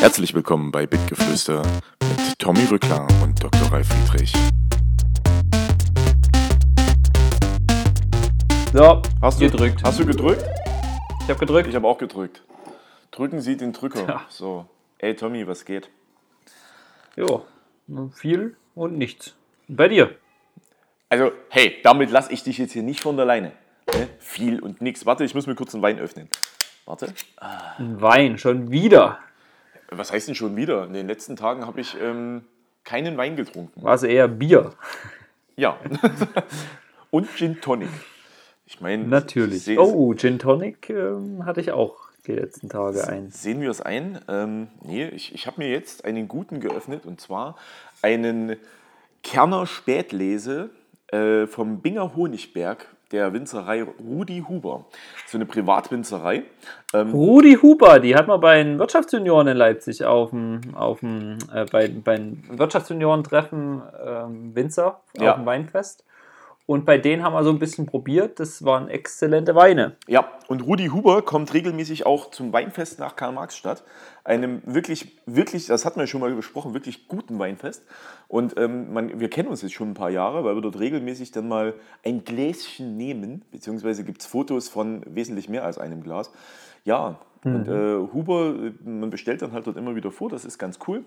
Herzlich willkommen bei Bitgeflüster mit Tommy Rückler und Dr. Ralf Friedrich. So, Hast du gedrückt. Hast du gedrückt? Ich habe gedrückt. Ich habe auch gedrückt. Drücken Sie den Drücker. Ja. So. Ey Tommy, was geht? Jo, viel und nichts. Und bei dir? Also, hey, damit lasse ich dich jetzt hier nicht von der Leine. Ne? Viel und nix. Warte, ich muss mir kurz einen Wein öffnen. Warte. Ein Wein, schon wieder. Was heißt denn schon wieder? In den letzten Tagen habe ich ähm, keinen Wein getrunken. War es eher Bier? Ja. und Gin Tonic. Ich meine, Natürlich. se- Oh, Gin Tonic ähm, hatte ich auch die letzten Tage ein. Sehen wir es ein? Ähm, nee, ich, ich habe mir jetzt einen guten geöffnet und zwar einen Kerner Spätlese äh, vom Binger Honigberg der Winzerei Rudi Huber. So eine Privatwinzerei. Ähm, Rudi Huber, die hat man bei den Wirtschaftsjunioren in Leipzig auf dem, auf dem äh, bei, bei den Wirtschaftsjunioren-Treffen ähm, Winzer Ja. auf dem Weinfest. Und bei denen haben wir so ein bisschen probiert. Das waren exzellente Weine. Ja, und Rudi Huber kommt regelmäßig auch zum Weinfest nach Karl-Marx-Stadt. Einem wirklich, wirklich, das hatten wir schon mal besprochen, wirklich guten Weinfest. Und ähm, man, wir kennen uns jetzt schon ein paar Jahre, weil wir dort regelmäßig dann mal ein Gläschen nehmen, beziehungsweise gibt es Fotos von wesentlich mehr als einem Glas. Ja, und äh, Huber, äh, man bestellt dann halt dort immer wieder vor, das ist ganz cool.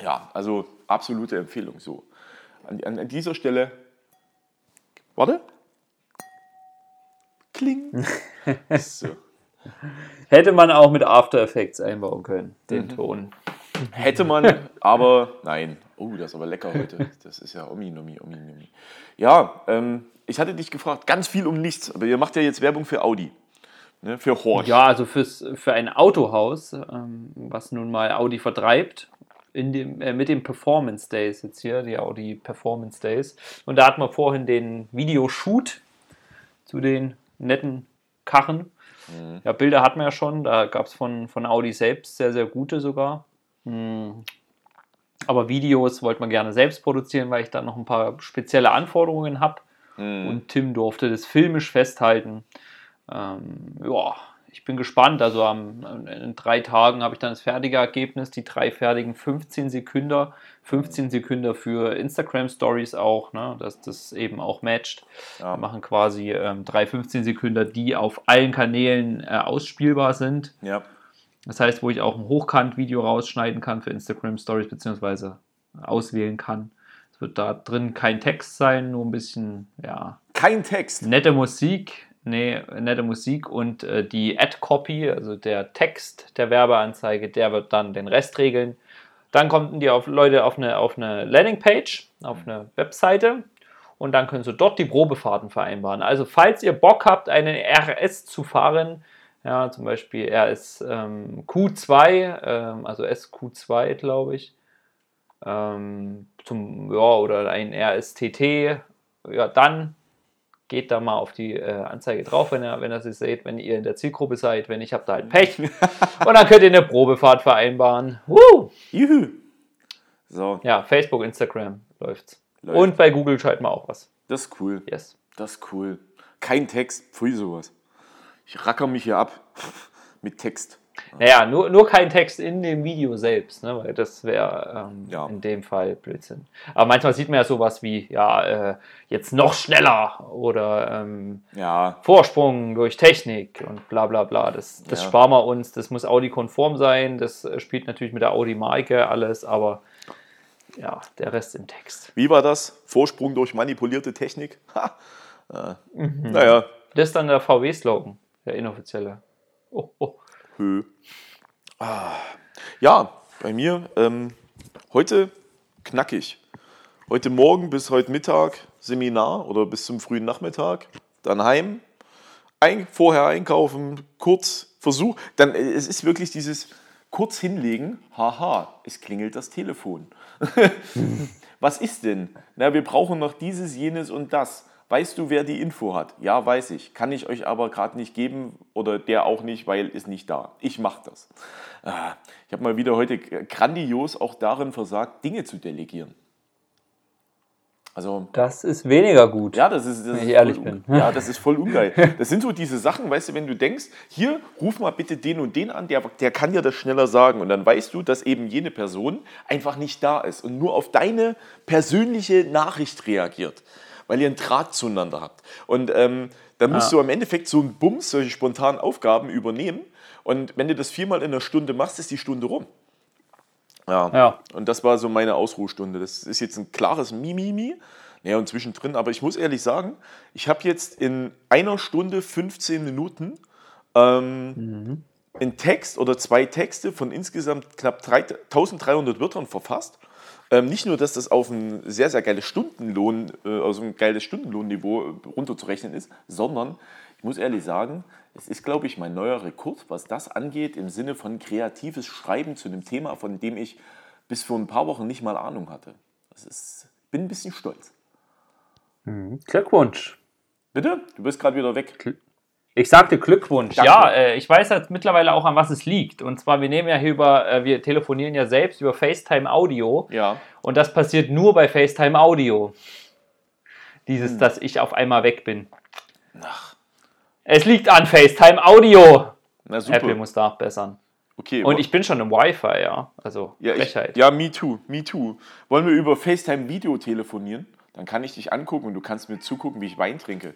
Ja, also absolute Empfehlung so. An, an, an dieser Stelle, warte. Kling. So. Hätte man auch mit After Effects einbauen können, den Mhm. Ton. Hätte man, aber nein. Oh, das ist aber lecker heute. Das ist ja Omi, Nomi, Omi, Nomi. Ja, ähm, ich hatte dich gefragt, ganz viel um nichts, aber ihr macht ja jetzt Werbung für Audi. Ne, für Horch. Ja, also fürs, für ein Autohaus, ähm, was nun mal Audi vertreibt, in dem, äh, mit den Performance Days jetzt hier, die Audi Performance Days. Und da hatten wir vorhin den Videoshoot zu den netten Karren. Ja, Bilder hatten wir ja schon, da gab es von, von Audi selbst sehr, sehr gute sogar. Hm. Aber Videos wollte man gerne selbst produzieren, weil ich da noch ein paar spezielle Anforderungen habe. Mhm. Und Tim durfte das filmisch festhalten. Ähm, ja, ich bin gespannt. Also am, in drei Tagen habe ich dann das fertige Ergebnis, die drei fertigen 15 Sekunden. 15 Sekunden für Instagram Stories auch, ne, dass das eben auch matcht. Ja. Wir machen quasi ähm, drei 15 Sekunden, die auf allen Kanälen äh, ausspielbar sind. ja. Das heißt, wo ich auch ein Hochkant-Video rausschneiden kann für Instagram Stories, beziehungsweise auswählen kann. Es wird da drin kein Text sein, nur ein bisschen, ja, Kein Text. nette Musik. Nee, nette Musik und äh, die Ad-Copy, also der Text der Werbeanzeige, der wird dann den Rest regeln. Dann kommen die auf, Leute auf eine, auf eine Landingpage, auf eine Webseite und dann können sie dort die Probefahrten vereinbaren. Also falls ihr Bock habt, einen RS zu fahren, ja, zum Beispiel RS ähm, Q2, ähm, also SQ2, glaube ich, ähm, zum, ja, oder ein RSTT, ja, dann geht da mal auf die äh, Anzeige drauf, wenn ihr, wenn ihr sie seht, wenn ihr in der Zielgruppe seid, wenn ich habe da halt Pech. Und dann könnt ihr eine Probefahrt vereinbaren. Woo! Juhu. So, Ja, Facebook, Instagram läuft's. Läuft. Und bei Google schalten wir auch was. das ist cool. Yes. Das ist cool. Kein Text, pfui sowas. Ich racker mich hier ab mit Text. Naja, nur, nur kein Text in dem Video selbst, ne, weil das wäre ähm, Ja. in dem Fall Blödsinn. Aber manchmal sieht man ja sowas wie, ja, äh, jetzt noch schneller oder ähm, Ja, Vorsprung durch Technik und bla bla bla. Das, das Ja. sparen wir uns, das muss Audi-konform sein, das äh, spielt natürlich mit der Audi-Marke alles, aber ja, der Rest im Text. wie war das? Vorsprung durch manipulierte Technik? Ha. Äh, Naja, Das ist dann der VW-Slogan, der inoffizielle. Oh, oh. Hö. Ah. Ja, bei mir ähm, heute knackig. Heute Morgen bis heute Mittag Seminar oder bis zum frühen Nachmittag, dann heim, ein, vorher einkaufen, kurz Versuch. Dann äh, es ist wirklich dieses kurz hinlegen. Haha, es klingelt das Telefon. Was ist denn? Na, wir brauchen noch dieses, jenes und das. Weißt du, wer die Info hat? Ja, weiß ich. Kann ich euch aber gerade nicht geben oder der auch nicht, weil ist nicht da. Ich mache das. Ah, Ich habe mal wieder heute grandios auch darin versagt, Dinge zu delegieren. Also Das ist weniger gut. Ja, das ist, das Wenn ist ich ehrlich voll, bin. Ja, das ist voll ungeil. Das sind so diese Sachen, weißt du, wenn du denkst, hier, ruf mal bitte den und den an, der, der kann dir das schneller sagen. Und dann weißt du, dass eben jene Person einfach nicht da ist und nur auf deine persönliche Nachricht reagiert, weil ihr einen Draht zueinander habt. Und ähm, dann musst Ja. du am Endeffekt so einen Bums, solche spontanen Aufgaben übernehmen. Und wenn du das viermal in einer Stunde machst, ist die Stunde rum. Ja. Ja. Und das war so meine Ausruhstunde. Das ist jetzt ein klares Mimimi. Naja, und zwischendrin, aber ich muss ehrlich sagen, ich habe jetzt in einer Stunde 15 Minuten ähm, einen Text oder zwei Texte von insgesamt knapp 3 1300 Wörtern verfasst. Ähm, nicht nur, dass das auf ein sehr, sehr geiles Stundenlohn, äh, also ein geiles Stundenlohnniveau äh, runterzurechnen ist, sondern ich muss ehrlich sagen, es ist, glaube ich, mein neuer Rekord, was das angeht, im Sinne von kreatives Schreiben zu einem Thema, von dem ich bis vor ein paar Wochen nicht mal Ahnung hatte. Das ist, bin ein bisschen stolz. Glückwunsch. Bitte? Du bist gerade wieder weg. Ich sagte Glückwunsch. Danke. Ja, äh, ich weiß jetzt mittlerweile auch, an was es liegt. Und zwar, wir nehmen ja hier über, äh, wir telefonieren ja selbst über FaceTime Audio. Ja. Und das passiert nur bei FaceTime Audio. Dieses, Hm. dass ich auf einmal weg bin. Es liegt an FaceTime Audio. Na super. Apple muss nachbessern. okay. Und ich bin schon im Wi-Fi, ja. Also, ja, ich, Frechheit. ja, me too, me too. Wollen wir über FaceTime Video telefonieren? Dann kann ich dich angucken und du kannst mir zugucken, wie ich Wein trinke.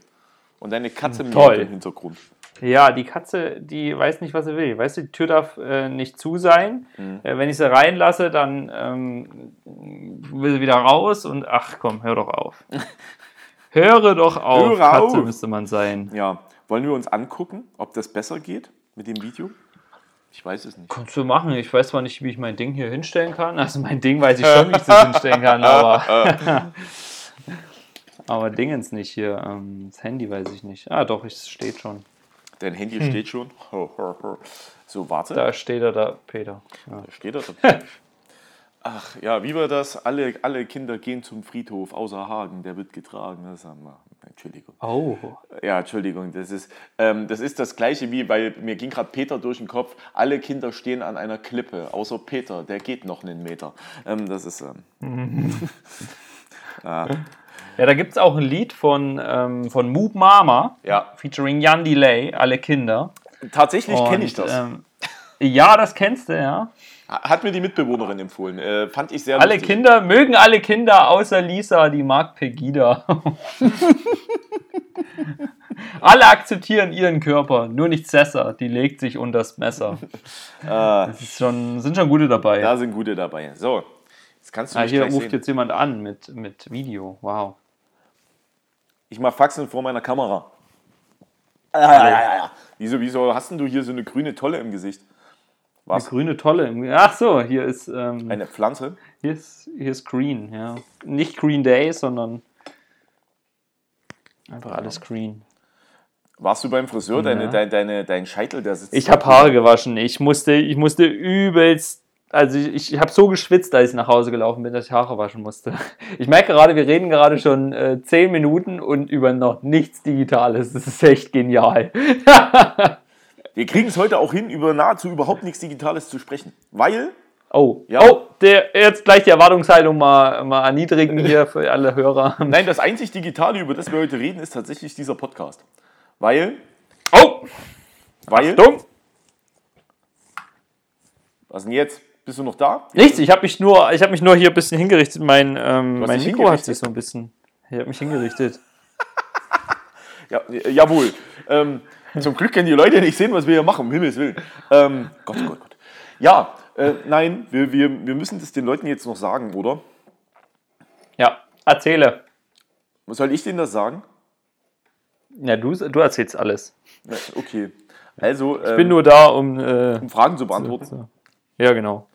Und deine Katze miaut Toll. im Hintergrund. Ja, die Katze, die weiß nicht, was sie will. Weißt du, die Tür darf äh, nicht zu sein. Mhm. Äh, wenn ich sie reinlasse, dann ähm, will sie wieder raus und ach komm, hör doch auf. Höre doch auf, Höre Katze auf. müsste man sein. Ja, wollen wir uns angucken, ob das besser geht mit dem Video? Ich weiß es nicht. Kannst du machen. Ich weiß zwar nicht, wie ich mein Ding hier hinstellen kann. Also mein Ding weiß ich schon, wie ich das hinstellen kann, aber. aber Dingens nicht hier. Ähm, das Handy weiß ich nicht. Ah, doch, es steht schon. Dein Handy steht schon. So, warte. Da steht er da, Peter. Ja. Da steht er. da. Ach ja, wie war das? Alle, alle Kinder gehen zum Friedhof, außer Hagen, der wird getragen. Das haben wir. Entschuldigung. Oh. Ja, Entschuldigung, das ist, ähm, das ist das gleiche wie, weil mir ging gerade Peter durch den Kopf, alle Kinder stehen an einer Klippe, außer Peter, der geht noch einen Meter. Ähm, das ist, ähm, Ja, da gibt es auch ein Lied von, ähm, von Moop Mama, ja, featuring Jan Delay, alle Kinder. tatsächlich kenne ich das. Ähm, ja, das kennst du, ja. Hat mir die Mitbewohnerin empfohlen, äh, fand ich sehr Alle lustig. Kinder, mögen alle Kinder, außer Lisa, die mag Pegida. alle akzeptieren ihren Körper, nur nicht Cessa, die legt sich unters Messer. Das ist schon, sind schon gute dabei. Da sind gute dabei. So, jetzt kannst du Ah, hier ruft sehen. jetzt jemand an mit, mit Video. Wow. Ich mach Faxen vor meiner Kamera. Ja, ja, ja, ja. Wieso, wieso hast denn du hier so eine grüne Tolle im Gesicht? Eine Was? grüne Tolle. im- Ach so, hier ist, ähm, Eine Pflanze? hier ist, hier ist Green, ja. Nicht Green Day, sondern einfach alles Green. Warst du beim Friseur? Deine, Ja. dein, deine, dein Scheitel, der sitzt. Ich habe Haare gewaschen. Ich musste, ich musste übelst. Also ich, ich habe so geschwitzt, als ich nach Hause gelaufen bin, dass ich Haare waschen musste. Ich merke gerade, wir reden gerade schon äh, zehn Minuten und über noch nichts Digitales. Das ist echt genial. Wir kriegen es heute auch hin, über nahezu überhaupt nichts Digitales zu sprechen. Weil, Oh, Ja. oh, der, jetzt gleich die Erwartungshaltung mal, mal erniedrigen hier für alle Hörer. nein, das einzig Digitale, über das wir heute reden, ist tatsächlich dieser Podcast. Weil, Oh, weil, dumm. was denn jetzt? Bist du noch da? Nichts, ich habe mich nur, ich habe mich nur hier ein bisschen hingerichtet. Mein, ähm, mein Mikro hat sich so ein bisschen. Ich habe mich hingerichtet. Ja, äh, jawohl. Ähm, zum Glück können die Leute nicht sehen, was wir hier machen, um Himmels Willen. Ähm, Gott, Gott, Gott. Ja, äh, nein, wir, wir, wir müssen das den Leuten jetzt noch sagen, oder? Ja, erzähle. Soll ich denen das sagen? Ja, du, du erzählst alles. Okay. Also, ähm, Ich bin nur da, um. Äh, um Fragen zu beantworten. so. Ja, genau.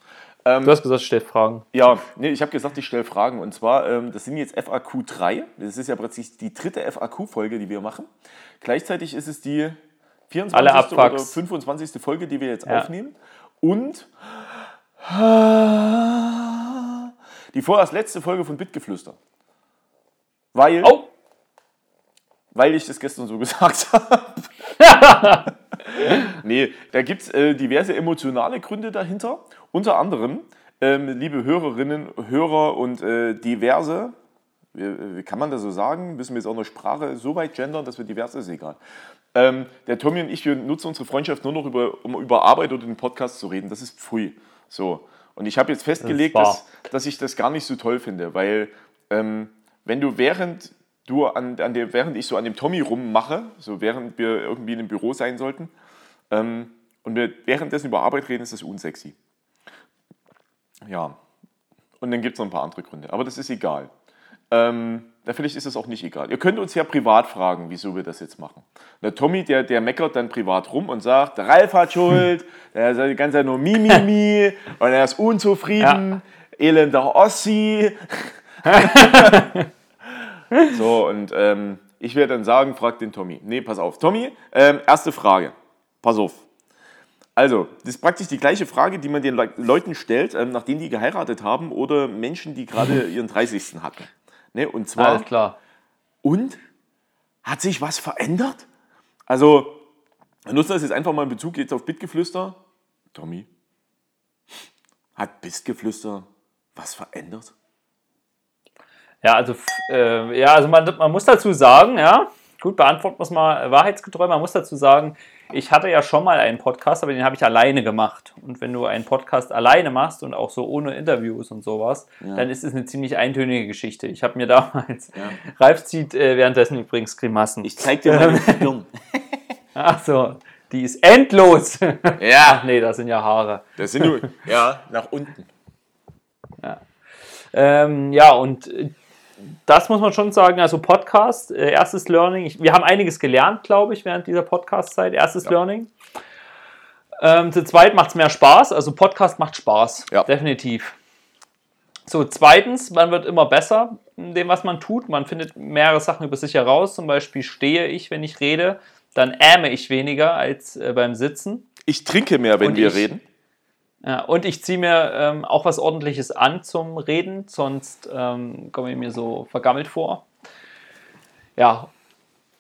Ähm, Du hast gesagt, stell Fragen. Ja, nee, ich habe gesagt, ich stelle Fragen. Und zwar, ähm, das sind jetzt FAQ 3. Das ist ja plötzlich die dritte FAQ-Folge, die wir machen. Gleichzeitig ist es die 24. Alle oder Abfucks. 25. Folge, die wir jetzt Ja. aufnehmen. Und die vorerst letzte Folge von Bitgeflüster. Weil, Oh! weil ich das gestern so gesagt habe. nee, da gibt es äh, diverse emotionale Gründe dahinter. Unter anderem, ähm, liebe Hörerinnen, Hörer und äh, diverse, wie, wie kann man das so sagen? Müssen wir jetzt auch noch Sprache so weit gendern, dass wir divers ist, egal. Ähm, der Tommy und ich, wir nutzen unsere Freundschaft nur noch, über, um über Arbeit oder den Podcast zu reden. Das ist pfui. So. Und ich habe jetzt festgelegt, Das dass, dass ich das gar nicht so toll finde, weil ähm, wenn du während du an, an der, während ich so an dem Tommy rummache, so während wir irgendwie in einem Büro sein sollten, ähm, und wir währenddessen über Arbeit reden, ist das unsexy. Ja. Und dann gibt es noch ein paar andere Gründe. Aber das ist egal. Ähm, na, vielleicht ist es auch nicht egal. Ihr könnt uns ja privat fragen, wieso wir das jetzt machen. Der Tommy, der, der meckert dann privat rum und sagt, der Ralf hat Schuld, der ist die ganze Zeit nur mi, mi, mi und er ist unzufrieden, elender Ossi. so, und ähm, ich werde dann sagen, frag den Tommy. Nee, pass auf. Tommy, ähm, erste Frage. Pass auf. Also, das ist praktisch die gleiche Frage, die man den Le Leuten stellt, ähm, nachdem die geheiratet haben oder Menschen, die gerade ihren 30. hatten. Ne? Und zwar, Alles klar. und? Hat sich was verändert? Also, wir nutzen das jetzt einfach mal in Bezug jetzt auf Bitgeflüster. Tommy, hat Bitgeflüster was verändert? Ja, also, äh, ja, also man, man muss dazu sagen, ja, gut, beantworten wir es mal wahrheitsgetreu, man muss dazu sagen, ich hatte ja schon mal einen Podcast, aber den habe ich alleine gemacht. Und wenn du einen Podcast alleine machst und auch so ohne Interviews und sowas, dann ist es eine ziemlich eintönige Geschichte. Ich habe mir damals, Ralf zieht äh, währenddessen übrigens Grimassen. Ich zeig dir mal Stirn. Ach so, die ist endlos. Ja, Ach nee, das sind ja Haare. das sind nur, ja, nach unten. Ähm, ja, und äh, das muss man schon sagen, also Podcast, äh, erstes Learning. Ich, wir haben einiges gelernt, glaube ich, während dieser Podcast-Zeit. Erstes Learning. Ähm, zu zweit macht es mehr Spaß. Also Podcast macht Spaß, Ja. definitiv. So, zweitens, man wird immer besser in dem, was man tut. Man findet mehrere Sachen über sich heraus. Zum Beispiel stehe ich, wenn ich rede, dann ähme ich weniger als äh, beim Sitzen. Ich trinke mehr, wenn Und wir ich- reden. Ja, und ich ziehe mir ähm, auch was Ordentliches an zum Reden, sonst ähm, komme ich mir so vergammelt vor. Ja,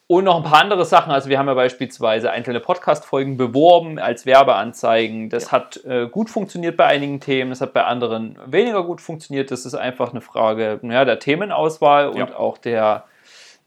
und noch ein paar andere Sachen. Also wir haben ja beispielsweise einzelne Podcast-Folgen beworben als Werbeanzeigen. Das hat äh, gut funktioniert bei einigen Themen, das hat bei anderen weniger gut funktioniert. Das ist einfach eine Frage ja, der Themenauswahl und Ja. auch der,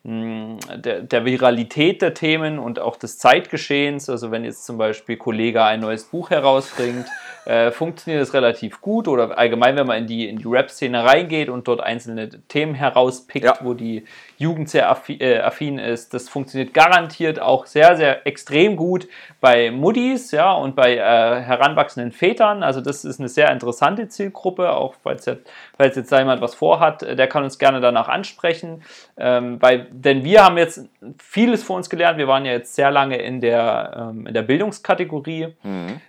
mh, der, der Viralität der Themen und auch des Zeitgeschehens. Also wenn jetzt zum Beispiel Kollege ein neues Buch herausbringt, äh, funktioniert das relativ gut oder allgemein, wenn man in die, in die Rap-Szene reingeht und dort einzelne Themen herauspickt, Ja. wo die Jugend sehr affi äh, affin ist. Das funktioniert garantiert auch sehr, sehr extrem gut bei Muddis ja, und bei äh, heranwachsenden Vätern. Also das ist eine sehr interessante Zielgruppe, auch falls jetzt, falls jetzt da jemand was vorhat, äh, der kann uns gerne danach ansprechen. Ähm, weil, denn wir haben jetzt vieles vor uns gelernt. Wir waren ja jetzt sehr lange in der, ähm, in der Bildungskategorie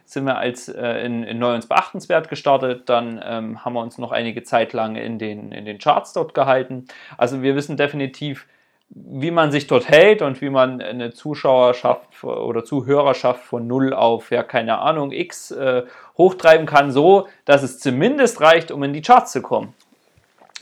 sind wir als äh, in, in Neu uns beachtenswert gestartet. Dann ähm, haben wir uns noch einige Zeit lang in den, in den Charts dort gehalten. Also wir wissen definitiv, wie man sich dort hält und wie man eine Zuschauerschaft oder Zuhörerschaft von 0 auf, ja, keine Ahnung, X äh, hochtreiben kann, so dass es zumindest reicht, um in die Charts zu kommen.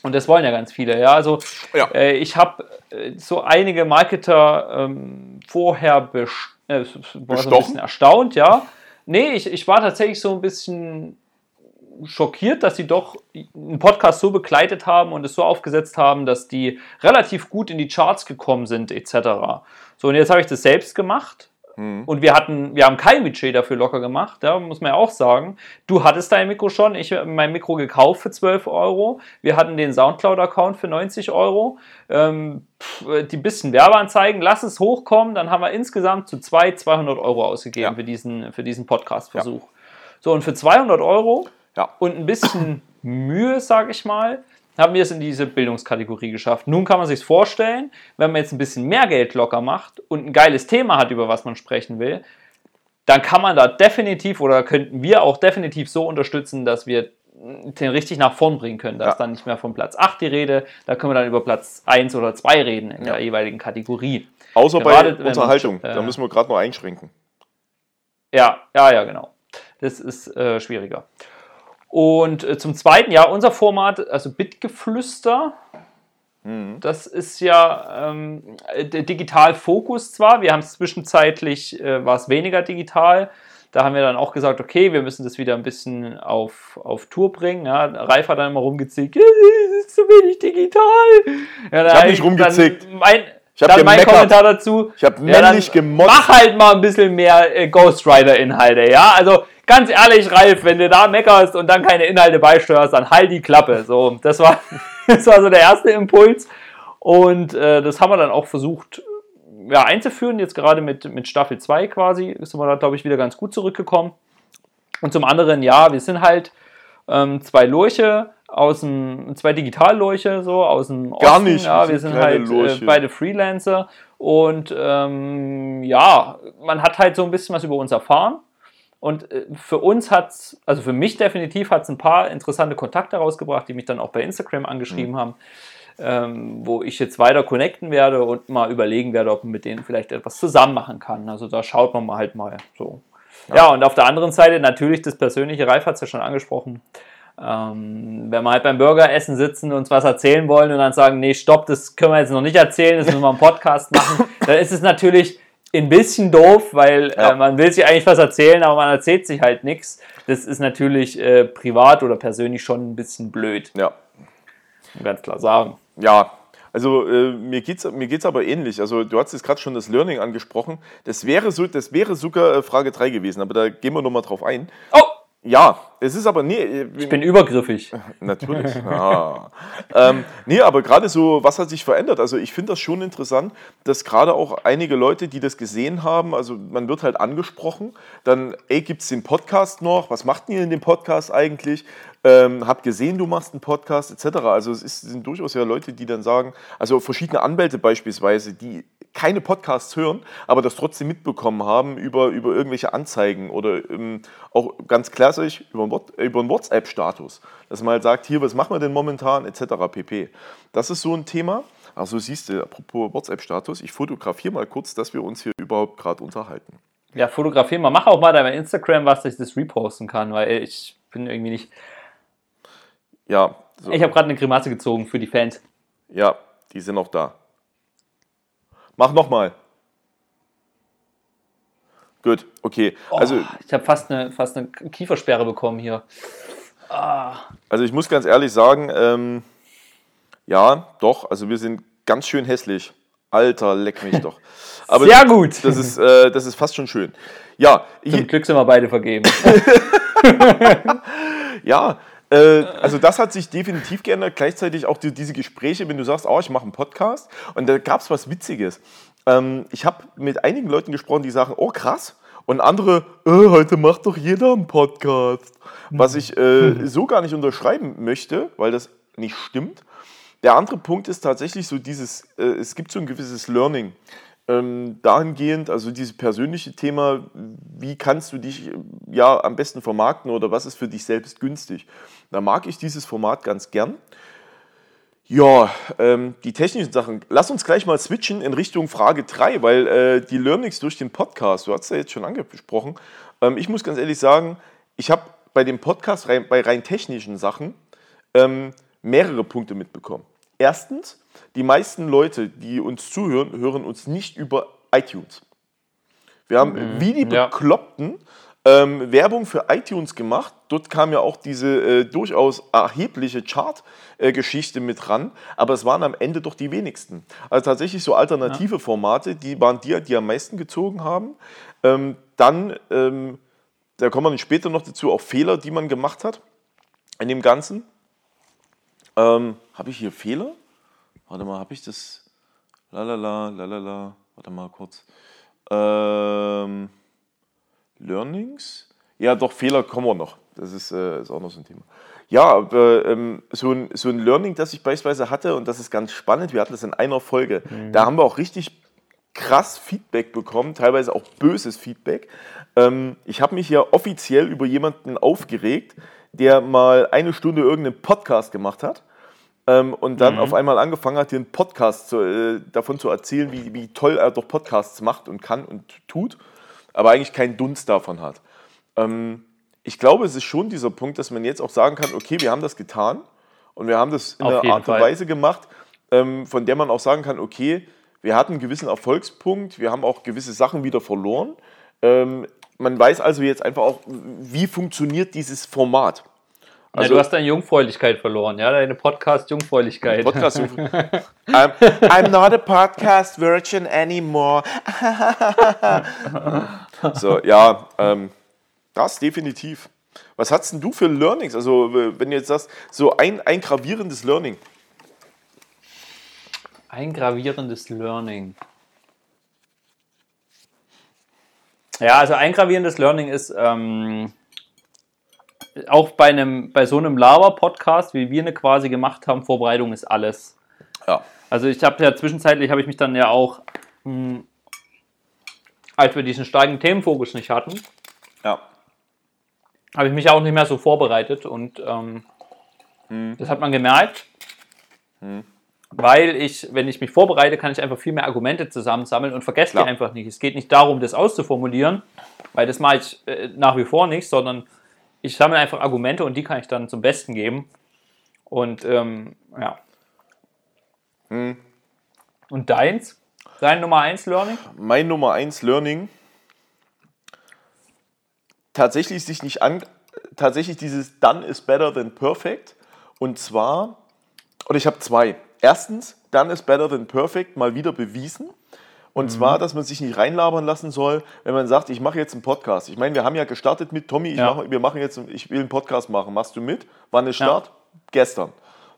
Und das wollen ja ganz viele. Ja, also Ja. äh, ich habe äh, so einige Marketer ähm, vorher bes äh, war so ein bisschen erstaunt, ja. Nee, ich, ich war tatsächlich so ein bisschen schockiert, dass sie doch einen Podcast so begleitet haben und es so aufgesetzt haben, dass die relativ gut in die Charts gekommen sind, etc. So, und jetzt habe ich das selbst gemacht. Und wir hatten, wir haben kein Budget dafür locker gemacht, ja, muss man ja auch sagen. Du hattest dein Mikro schon, ich habe mein Mikro gekauft für 12 Euro. Wir hatten den Soundcloud-Account für 90 Euro. Ähm, pff, die bisschen Werbeanzeigen, lass es hochkommen, dann haben wir insgesamt zu zwei 200 Euro ausgegeben Ja. für diesen, für diesen Podcast-Versuch. So, und für 200 Euro Ja. und ein bisschen Mühe, sage ich mal, haben wir es in diese Bildungskategorie geschafft. Nun kann man sich vorstellen, wenn man jetzt ein bisschen mehr Geld locker macht und ein geiles Thema hat, über was man sprechen will, dann kann man da definitiv oder könnten wir auch definitiv so unterstützen, dass wir den richtig nach vorn bringen können. Da Ja. ist dann nicht mehr von Platz 8 die Rede, da können wir dann über Platz 1 oder 2 reden in Ja. der jeweiligen Kategorie. Außer Gerade bei man- Unterhaltung. äh, da müssen wir gerade noch einschränken. Ja, ja, ja, genau. Das ist äh, schwieriger. Und äh, zum Zweiten, ja, unser Format, also Bitgeflüster, das ist ja ähm, der Digital Fokus zwar, wir haben es zwischenzeitlich, äh, war es weniger digital, Da haben wir dann auch gesagt, okay, wir müssen das wieder ein bisschen auf, auf Tour bringen. Ja, Ralf hat dann immer rumgezickt, es ist zu wenig digital. Ja, ich habe nicht rumgezickt. Mein, ich dann mein Kommentar dazu. Ich habe männlich ja, gemotzt. Mach halt mal ein bisschen mehr äh, Ghost Rider-Inhalte, ja? Also ganz ehrlich, Ralf, wenn du da meckerst und dann keine Inhalte beisteuerst, dann halt die Klappe. So, das war, das war so der erste Impuls. Und äh, das haben wir dann auch versucht ja, einzuführen. Jetzt gerade mit, mit Staffel 2 quasi sind wir da, glaube ich, wieder ganz gut zurückgekommen. Und zum anderen, ja, wir sind halt ähm, zwei Lurche aus dem, zwei Digitallurche so aus dem Osten. Gar nicht. Ja, wir sind halt äh, beide Freelancer und ähm, ja, man hat halt so ein bisschen was über uns erfahren. Und äh, für uns hat es, also für mich definitiv hat es ein paar interessante Kontakte rausgebracht, die mich dann auch bei Instagram angeschrieben mhm. haben ähm, wo ich jetzt weiter connecten werde und mal überlegen werde, ob man mit denen vielleicht etwas zusammen machen kann. Also da schaut man mal halt mal so. Ja, ja und auf der anderen Seite natürlich das persönliche, Ralf hat es ja schon angesprochen. Ähm, wenn wir halt beim Burgeressen sitzen und uns was erzählen wollen und dann sagen, nee, stopp, das können wir jetzt noch nicht erzählen, das müssen wir einen Podcast machen, dann ist es natürlich ein bisschen doof, weil ja. äh, man will sich eigentlich was erzählen, aber man erzählt sich halt nichts. Das ist natürlich äh, privat oder persönlich schon ein bisschen blöd. Ja. Ganz klar sagen. Ja, also äh, mir geht es mir geht's aber ähnlich. Also du hast jetzt gerade schon das Learning angesprochen. Das wäre, so, das wäre sogar äh, Frage 3 gewesen, aber da gehen wir nochmal drauf ein. Oh! Ja, es ist aber nee. Äh, ich bin übergriffig. Natürlich. Ja. ähm, nee, aber gerade so, was hat sich verändert? Also ich finde das schon interessant, dass gerade auch einige Leute, die das gesehen haben, also man wird halt angesprochen, dann, ey, gibt es den Podcast noch? Was macht ihr in dem Podcast eigentlich? Ähm, hab gesehen, du machst einen Podcast etc. Also es ist, sind durchaus ja Leute, die dann sagen, also verschiedene Anwälte beispielsweise, die keine Podcasts hören, aber das trotzdem mitbekommen haben über, über irgendwelche Anzeigen oder ähm, auch ganz klassisch über, über einen WhatsApp-Status, dass man halt sagt, hier, was machen wir denn momentan etc. pp. Das ist so ein Thema. Also siehst du, apropos WhatsApp-Status, ich fotografiere mal kurz, dass wir uns hier überhaupt gerade unterhalten. Ja, fotografieren mal. Mach auch mal bei Instagram was, dass ich das reposten kann, weil ich bin irgendwie nicht ja. So. Ich habe gerade eine Grimasse gezogen für die Fans. Ja, die sind noch da. Mach nochmal. Gut, okay. Oh, also, ich habe fast eine, fast eine Kiefersperre bekommen hier. Ah. Also ich muss ganz ehrlich sagen, ähm, ja, doch, also wir sind ganz schön hässlich. Alter, leck mich doch. Aber Sehr gut. Das ist, äh, das ist fast schon schön. Ja. Zum Glück sind wir beide vergeben. ja, äh, also das hat sich definitiv geändert. Gleichzeitig auch die, diese Gespräche, wenn du sagst, oh, ich mache einen Podcast. Und da gab es was Witziges. Ähm, ich habe mit einigen Leuten gesprochen, die sagen, oh krass. Und andere, äh, heute macht doch jeder einen Podcast. Was ich äh, so gar nicht unterschreiben möchte, weil das nicht stimmt. Der andere Punkt ist tatsächlich so dieses, äh, es gibt so ein gewisses Learning ähm, dahingehend, also dieses persönliche Thema, wie kannst du dich ja am besten vermarkten oder was ist für dich selbst günstig? Da mag ich dieses Format ganz gern. Ja, ähm, die technischen Sachen. Lass uns gleich mal switchen in Richtung Frage 3, weil äh, die Learnings durch den Podcast, du hast es ja jetzt schon angesprochen. Ähm, ich muss ganz ehrlich sagen, ich habe bei dem Podcast rein, bei rein technischen Sachen ähm, mehrere Punkte mitbekommen. Erstens, die meisten Leute, die uns zuhören, hören uns nicht über iTunes. Wir haben mhm. wie die Bekloppten ähm, Werbung für iTunes gemacht. Dort kam ja auch diese äh, durchaus erhebliche Chart-Geschichte äh, mit ran, aber es waren am Ende doch die wenigsten. Also tatsächlich so alternative ja. Formate, die waren die, die am meisten gezogen haben. Ähm, dann, ähm, da kommen wir später noch dazu, auch Fehler, die man gemacht hat in dem Ganzen. Ähm, Habe ich hier Fehler? Warte mal, habe ich das? Lalala, lalala. Warte mal kurz. Ähm, Learnings? Ja, doch, Fehler kommen wir noch. Das ist, äh, ist auch noch so ein Thema. Ja, aber, ähm, so, ein, so ein Learning, das ich beispielsweise hatte, und das ist ganz spannend, wir hatten das in einer Folge, mhm. da haben wir auch richtig krass Feedback bekommen, teilweise auch böses Feedback. Ähm, ich habe mich ja offiziell über jemanden aufgeregt, der mal eine Stunde irgendeinen Podcast gemacht hat ähm, und dann mhm. auf einmal angefangen hat, den Podcast zu, äh, davon zu erzählen, wie, wie toll er doch Podcasts macht und kann und tut, aber eigentlich keinen Dunst davon hat. Ähm, ich glaube, es ist schon dieser Punkt, dass man jetzt auch sagen kann, okay, wir haben das getan und wir haben das in auf einer Art und Weise gemacht, ähm, von der man auch sagen kann, okay, wir hatten einen gewissen Erfolgspunkt, wir haben auch gewisse Sachen wieder verloren. Ähm, man weiß also jetzt einfach auch, wie funktioniert dieses Format. Also, du hast deine Jungfräulichkeit verloren, ja, deine Podcast-Jungfräulichkeit. Podcast. I'm, I'm not a podcast virgin anymore. so, ja, ähm, das definitiv. Was hast denn du für Learnings? Also, wenn du jetzt sagst, so ein, ein gravierendes Learning. Ein gravierendes Learning. Ja, also ein gravierendes Learning ist, ähm, auch bei, einem, bei so einem Lava-Podcast, wie wir eine quasi gemacht haben, Vorbereitung ist alles. Ja. Also ich habe ja zwischenzeitlich, habe ich mich dann ja auch, mh, als wir diesen starken Themenfokus nicht hatten, Ja. habe ich mich auch nicht mehr so vorbereitet und ähm, das hat man gemerkt, weil ich, wenn ich mich vorbereite, kann ich einfach viel mehr Argumente zusammensammeln und vergesse die einfach nicht. Es geht nicht darum, das auszuformulieren, weil das mache ich äh, nach wie vor nicht, sondern ich sammle einfach Argumente und die kann ich dann zum Besten geben. Und ähm, ja. Und deins? Dein Nummer 1 Learning? mein Nummer eins Learning tatsächlich sich nicht an, tatsächlich dieses Done is better than perfect. Und zwar, oder ich habe zwei. Erstens, Done is better than perfect mal wieder bewiesen. Und zwar, dass man sich nicht reinlabern lassen soll, wenn man sagt, ich mache jetzt einen Podcast. Ich meine, wir haben ja gestartet mit Tommy, ich Ja. mache, wir machen jetzt, ich will einen Podcast machen. Machst du mit? Wann ist Start? Gestern.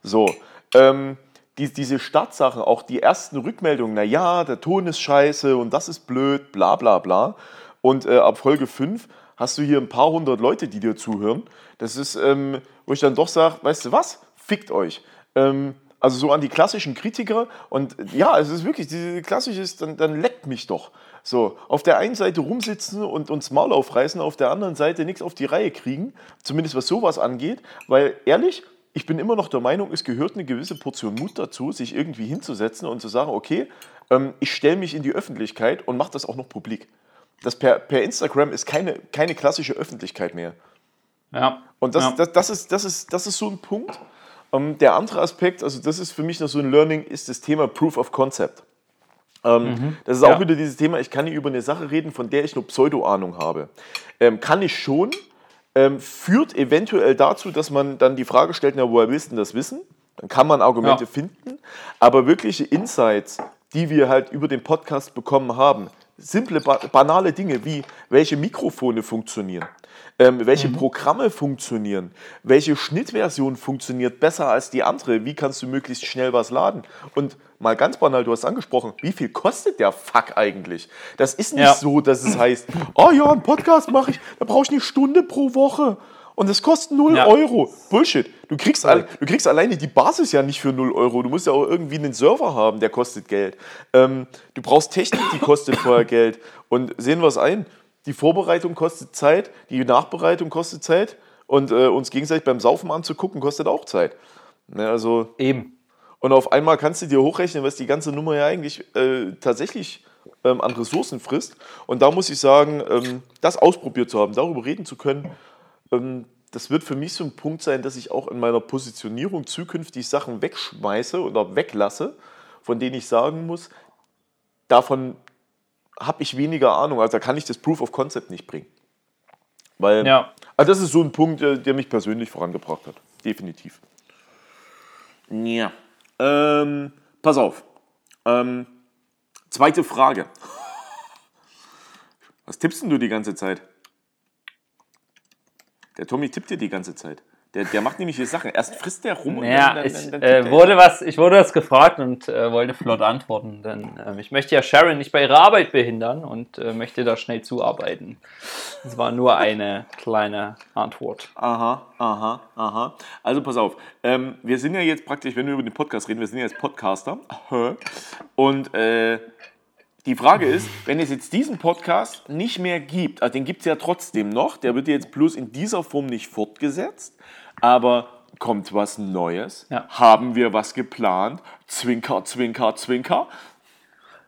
So. Ähm, die, diese Startsachen, auch die ersten Rückmeldungen, na ja, der Ton ist scheiße und das ist blöd, bla bla bla. Und äh, ab Folge 5 hast du hier ein paar hundert Leute, die dir zuhören. Das ist, ähm, wo ich dann doch sage, weißt du was? Fickt euch. Ähm, also so an die klassischen Kritiker. Und ja, es ist wirklich, diese klassische ist, dann, dann leckt mich doch. So, auf der einen Seite rumsitzen und uns Maul aufreißen, auf der anderen Seite nichts auf die Reihe kriegen, zumindest was sowas angeht, weil ehrlich, ich bin immer noch der Meinung, es gehört eine gewisse Portion Mut dazu, sich irgendwie hinzusetzen und zu sagen, okay, ähm, ich stelle mich in die Öffentlichkeit und mache das auch noch publik. Das per, per Instagram ist keine, keine klassische Öffentlichkeit mehr. Ja. Und das, ja. das, das, ist, das, ist, das ist so ein Punkt. Ähm, der andere Aspekt, also das ist für mich noch so ein Learning, ist das Thema Proof of Concept. Ähm, Das ist auch Ja. wieder dieses Thema, ich kann nicht über eine Sache reden, von der ich nur Pseudo-Ahnung habe. Ähm, kann ich schon, ähm, führt eventuell dazu, dass man dann die Frage stellt, na, woher willst du denn das wissen? Dann kann man Argumente Ja. finden, aber wirkliche Insights, die wir halt über den Podcast bekommen haben, simple, ba banale Dinge wie, welche Mikrofone funktionieren, ähm, welche Programme funktionieren, welche Schnittversion funktioniert besser als die andere, wie kannst du möglichst schnell was laden und mal ganz banal, du hast angesprochen, wie viel kostet der Fuck eigentlich? Das ist nicht Ja. so, dass es heißt, oh ja, einen Podcast mache ich, da brauche ich eine Stunde pro Woche und es kostet 0 Ja. Euro. Bullshit. Du kriegst, al- du kriegst alleine die Basis ja nicht für 0 Euro. Du musst ja auch irgendwie einen Server haben, der kostet Geld. Ähm, du brauchst Technik, die kostet vorher Geld. Und sehen wir es ein, die Vorbereitung kostet Zeit, die Nachbereitung kostet Zeit und äh, uns gegenseitig beim Saufen anzugucken, kostet auch Zeit. Ne, also, Eben. und auf einmal kannst du dir hochrechnen, was die ganze Nummer ja eigentlich äh, tatsächlich ähm, an Ressourcen frisst. Und da muss ich sagen, ähm, das ausprobiert zu haben, darüber reden zu können, ähm, das wird für mich so ein Punkt sein, dass ich auch in meiner Positionierung zukünftig Sachen wegschmeiße oder weglasse, von denen ich sagen muss, davon habe ich weniger Ahnung. Also da kann ich das Proof of Concept nicht bringen. Weil, Ja. also das ist so ein Punkt, der mich persönlich vorangebracht hat. Definitiv. Ja. Ähm, pass auf. Ähm, zweite Frage. Was tippst denn du die ganze Zeit? Der Tommy tippt dir die ganze Zeit. Der, der macht nämlich hier Sachen. Erst frisst der rum und Ja, dann, ich dann, dann, äh, tippt wurde was, ich wurde was gefragt und äh, wollte flott antworten, denn ähm, ich möchte ja Sharon nicht bei ihrer Arbeit behindern und äh, möchte da schnell zuarbeiten. Das war nur eine kleine Antwort. Aha, aha, aha. Also pass auf. Ähm, wir sind ja jetzt praktisch, wenn wir über den Podcast reden, wir sind ja jetzt Podcaster. Und äh, die Frage ist, wenn es jetzt diesen Podcast nicht mehr gibt, also den gibt es ja trotzdem noch, der wird jetzt bloß in dieser Form nicht fortgesetzt, aber kommt was Neues? Ja. Haben wir was geplant? Zwinker, zwinker, zwinker.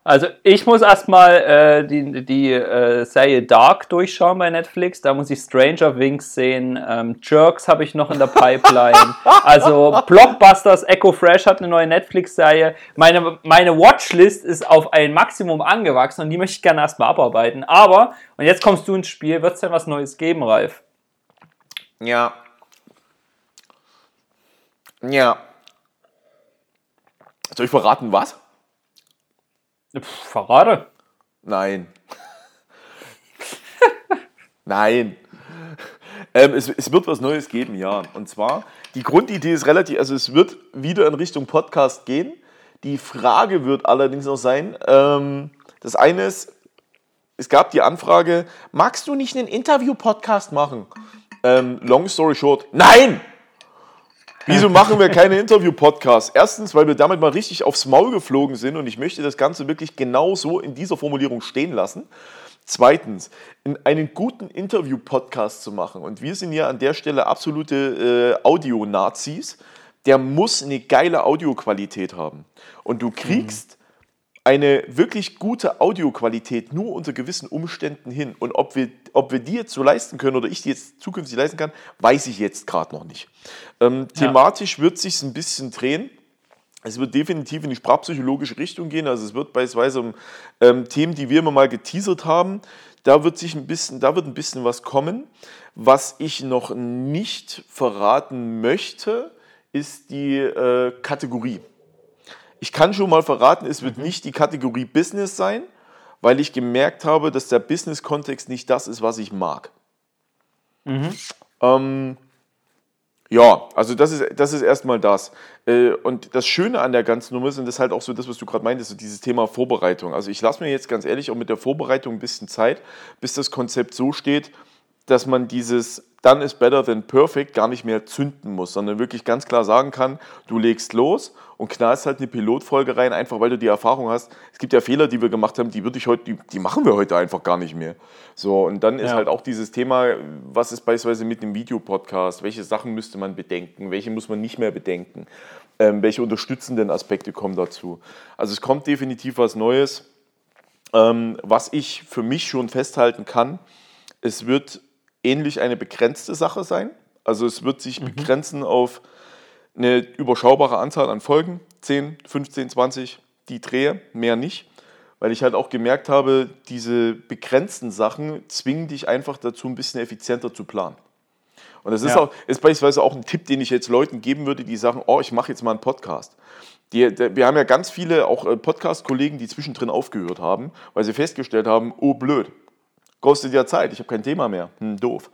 Also ich muss erstmal äh, die, die äh, Serie Dark durchschauen bei Netflix. Da muss ich Stranger Wings sehen. Ähm, Jerks habe ich noch in der Pipeline. also Blockbusters, Echo Fresh hat eine neue Netflix-Serie. Meine, meine Watchlist ist auf ein Maximum angewachsen und die möchte ich gerne erstmal abarbeiten. Aber, und jetzt kommst du ins Spiel, wird es denn was Neues geben, Ralf? Ja. Ja. Soll ich verraten, was? Pff, verrate. Nein. Nein. Ähm, es, es, wird was Neues geben, ja. Und zwar, die Grundidee ist relativ, also es wird wieder in Richtung Podcast gehen. Die Frage wird allerdings noch sein, ähm, das eine ist, es gab die Anfrage, magst du nicht einen Interview-Podcast machen? Ähm, long story short, nein! Wieso machen wir keine Interview-Podcasts? Erstens, weil wir damit mal richtig aufs Maul geflogen sind und ich möchte das Ganze wirklich genau so in dieser Formulierung stehen lassen. Zweitens, einen guten Interview-Podcast zu machen, und wir sind ja an der Stelle absolute äh, Audio-Nazis, der muss eine geile Audioqualität haben. Und du kriegst mhm eine wirklich gute Audioqualität nur unter gewissen Umständen hin. Und ob wir, ob wir die jetzt so leisten können oder ich die jetzt zukünftig leisten kann, weiß ich jetzt gerade noch nicht. Ähm, ja. Thematisch wird sich ein bisschen drehen. Es wird definitiv in die sprachpsychologische Richtung gehen. Also es wird beispielsweise um ähm, Themen, die wir immer mal geteasert haben, da wird sich ein bisschen, da wird ein bisschen was kommen. Was ich noch nicht verraten möchte, ist die äh, Kategorie. Ich kann schon mal verraten, es wird mhm. nicht die Kategorie Business sein, weil ich gemerkt habe, dass der Business-Kontext nicht das ist, was ich mag. Mhm. Ähm, ja, also das ist, das ist erstmal das. Äh, und das Schöne an der ganzen Nummer ist, und das ist halt auch so das, was du gerade meintest, so dieses Thema Vorbereitung. Also ich lasse mir jetzt ganz ehrlich auch mit der Vorbereitung ein bisschen Zeit, bis das Konzept so steht, dass man dieses dann ist better than perfect gar nicht mehr zünden muss, sondern wirklich ganz klar sagen kann, du legst los und knallst halt eine Pilotfolge rein, einfach weil du die Erfahrung hast. Es gibt ja Fehler, die wir gemacht haben, die würde ich heute, die, die machen wir heute einfach gar nicht mehr. So, und dann ist ja. halt auch dieses Thema, was ist beispielsweise mit einem Videopodcast, welche Sachen müsste man bedenken, welche muss man nicht mehr bedenken, ähm, welche unterstützenden Aspekte kommen dazu. Also es kommt definitiv was Neues. Ähm, was ich für mich schon festhalten kann, es wird ähnlich eine begrenzte Sache sein. Also es wird sich mhm. begrenzen auf eine überschaubare Anzahl an Folgen, 10, 15, 20, die drehe, mehr nicht. Weil ich halt auch gemerkt habe, diese begrenzten Sachen zwingen dich einfach dazu, ein bisschen effizienter zu planen. Und das ist, ja. auch, ist beispielsweise auch ein Tipp, den ich jetzt Leuten geben würde, die sagen, oh, ich mache jetzt mal einen Podcast. Die, die, wir haben ja ganz viele auch äh, Podcast-Kollegen, die zwischendrin aufgehört haben, weil sie festgestellt haben, oh blöd, kostet ja Zeit, ich habe kein Thema mehr. Hm, doof.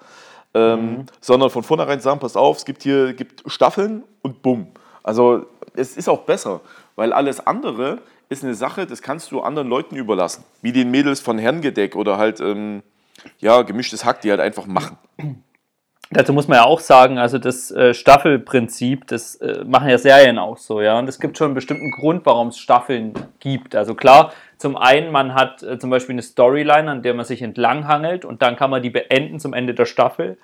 Ähm, mhm. Sondern von vornherein sagen, pass auf, es gibt hier gibt Staffeln und bumm. Also es ist auch besser, weil alles andere ist eine Sache, das kannst du anderen Leuten überlassen. Wie den Mädels von Herrengedeck oder halt ähm, ja, gemischtes Hack, die halt einfach machen. Dazu muss man ja auch sagen, also das äh, Staffelprinzip, das äh, machen ja Serien auch so, ja. Und es gibt schon einen bestimmten Grund, warum es Staffeln gibt. Also klar, zum einen, man hat äh, zum Beispiel eine Storyline, an der man sich entlanghangelt und dann kann man die beenden zum Ende der Staffel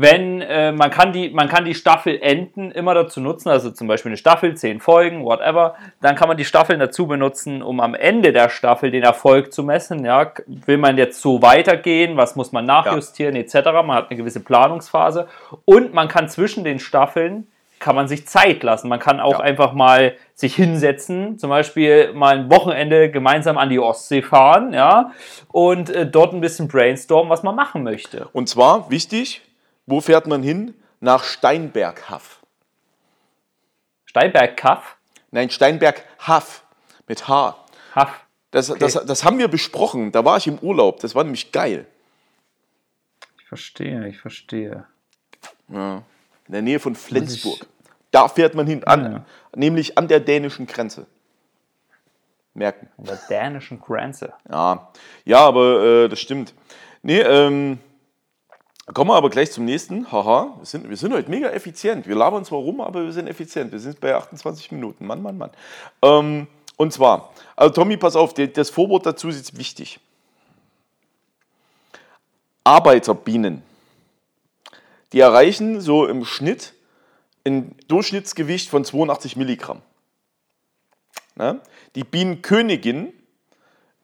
wenn äh, man kann die man kann die Staffel enden immer dazu nutzen, also zum Beispiel eine Staffel, zehn Folgen, whatever, dann kann man die Staffeln dazu benutzen, um am Ende der Staffel den Erfolg zu messen. Ja, will man jetzt so weitergehen, was muss man nachjustieren ja. etc. Man hat eine gewisse Planungsphase und man kann zwischen den Staffeln kann man sich Zeit lassen. Man kann auch ja. einfach mal sich hinsetzen, zum Beispiel mal ein Wochenende gemeinsam an die Ostsee fahren, ja, und äh, dort ein bisschen brainstormen, was man machen möchte. Und zwar wichtig, wo fährt man hin? Nach Steinberghaff. Steinberghaff? Nein, Steinberghaff mit H. Haff. Das, okay. das, das haben wir besprochen. Da war ich im Urlaub. Das war nämlich geil. Ich verstehe, ich verstehe. Ja. In der Nähe von Flensburg. Da fährt man hin, an, ja. nämlich an der dänischen Grenze. Merken. An der dänischen Grenze. Ja, ja aber äh, das stimmt. Nee, ähm, Kommen wir aber gleich zum nächsten. Haha, wir sind, wir sind heute mega effizient. Wir labern zwar rum, aber wir sind effizient. Wir sind bei 28 Minuten. Mann, Mann, Mann. Ähm, und zwar, also Tommy, pass auf, das Vorwort dazu ist wichtig. Arbeiterbienen, die erreichen so im Schnitt ein Durchschnittsgewicht von 82 Milligramm. Ne? Die Bienenkönigin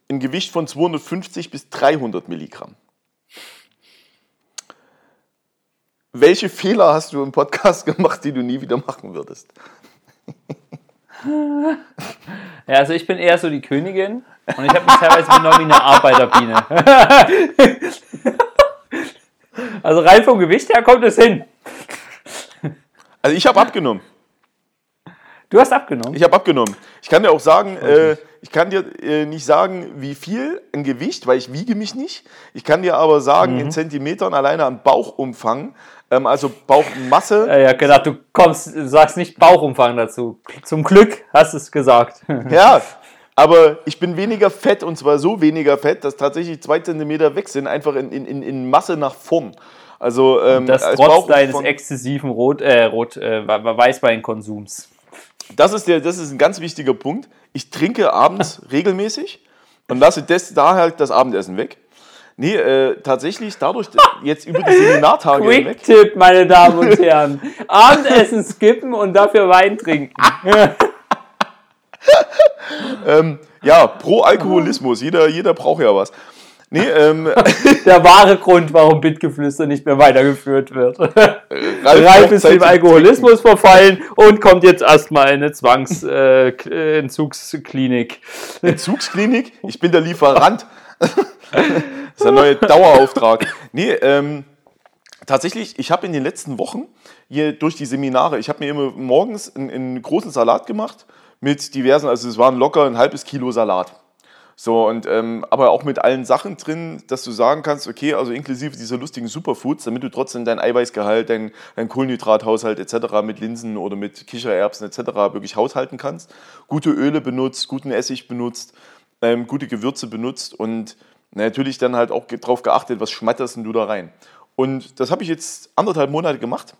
ein Gewicht von 250 bis 300 Milligramm. Welche Fehler hast du im Podcast gemacht, die du nie wieder machen würdest? Ja, also ich bin eher so die Königin und ich habe mich teilweise genommen wie eine Arbeiterbiene. also rein vom Gewicht her kommt es hin. Also ich habe abgenommen. Du hast abgenommen? Ich habe abgenommen. Ich kann dir auch sagen, äh, ich kann dir äh, nicht sagen, wie viel ein Gewicht, weil ich wiege mich nicht. Ich kann dir aber sagen, Mhm. in Zentimetern alleine am Bauchumfang, ähm, also Bauchmasse. Ja, ja, gedacht, du kommst, du sagst nicht Bauchumfang dazu. Zum Glück hast du es gesagt. Ja, aber ich bin weniger fett und zwar so weniger fett, dass tatsächlich zwei Zentimeter weg sind, einfach in, in, in- Masse nach vorn. Also ähm, Das trotz deines Bauchumfang- exzessiven Rot, äh, Rot, äh, Weißweinkonsums. Das ist, der, das ist ein ganz wichtiger Punkt. Ich trinke abends regelmäßig und lasse das, da halt das Abendessen weg. Nee, äh, tatsächlich dadurch, jetzt über die Seminartage hinweg. Quick-Tipp, meine Damen und Herren. Abendessen skippen und dafür Wein trinken. Ähm, ja, pro Alkoholismus. Jeder, jeder braucht ja was. Nee, ähm, Der wahre Grund, warum Bitgeflüster nicht mehr weitergeführt wird. Ralf Ralf braucht ist dem Alkoholismus verfallen und kommt jetzt erstmal in eine Zwangsentzugsklinik. Trinken. Entzugsklinik, ich bin der Lieferant. Das ist ein neuer Dauerauftrag. Nee, ähm, tatsächlich, ich habe in den letzten Wochen hier durch die Seminare, ich habe mir immer morgens einen, einen großen Salat gemacht mit diversen, also es waren locker ein halbes Kilo Salat. So, und ähm, aber auch mit allen Sachen drin, dass du sagen kannst, okay, also inklusive dieser lustigen Superfoods, damit du trotzdem dein Eiweißgehalt, dein, dein Kohlenhydrathaushalt etc. mit Linsen oder mit Kichererbsen etc. wirklich haushalten kannst. Gute Öle benutzt, guten Essig benutzt, ähm, gute Gewürze benutzt und natürlich dann halt auch drauf geachtet, was schmatterst denn du da rein. Und das habe ich jetzt anderthalb Monate gemacht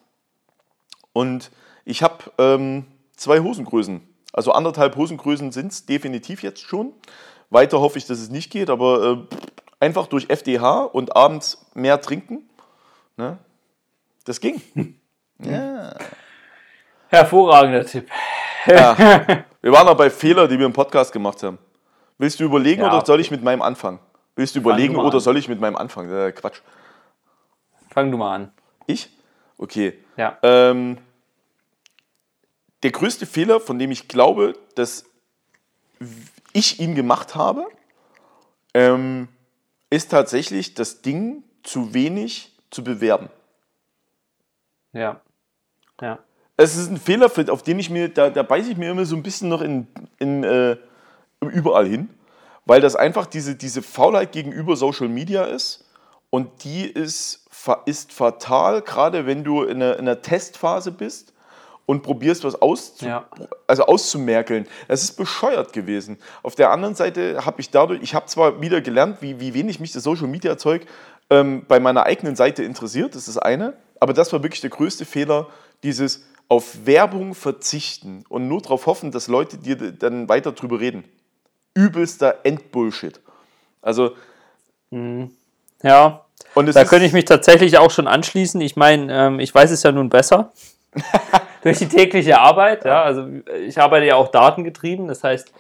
und ich habe ähm, zwei Hosengrößen. Also anderthalb Hosengrößen sind es definitiv jetzt schon. Weiter hoffe ich, dass es nicht geht, aber äh, einfach durch FDH und abends mehr trinken. Ne? Das ging. Hervorragender Tipp. Ja. Wir waren noch bei Fehler, die wir im Podcast gemacht haben. Willst du überlegen Ja. oder soll ich mit meinem anfangen? Willst du überlegen du oder an. soll ich mit meinem anfangen? Äh, Quatsch. Fang du mal an. Ich? Okay. Ja. Ähm, der größte Fehler, von dem ich glaube, dass ich ihn gemacht habe, ähm, ist tatsächlich das Ding zu wenig zu bewerben. Ja. Ja. Es ist ein Fehler, auf den ich mir, da, da beiße ich mir immer so ein bisschen noch in, in, äh, überall hin, weil das einfach diese, diese Faulheit gegenüber Social Media ist und die ist, ist fatal, gerade wenn du in einer, in einer Testphase bist und probierst, was auszu Ja. also auszumerkeln. Das ist bescheuert gewesen. Auf der anderen Seite habe ich dadurch, ich habe zwar wieder gelernt, wie, wie wenig mich das Social Media Zeug ähm, bei meiner eigenen Seite interessiert, das ist das eine, aber das war wirklich der größte Fehler, dieses auf Werbung verzichten und nur darauf hoffen, dass Leute dir dann weiter drüber reden. Übelster Endbullshit. Also, Ja. und Da könnte ich mich tatsächlich auch schon anschließen. Ich meine, ähm, ich weiß es ja nun besser. Durch die tägliche Arbeit, ja. Also ich arbeite ja auch datengetrieben. Das heißt,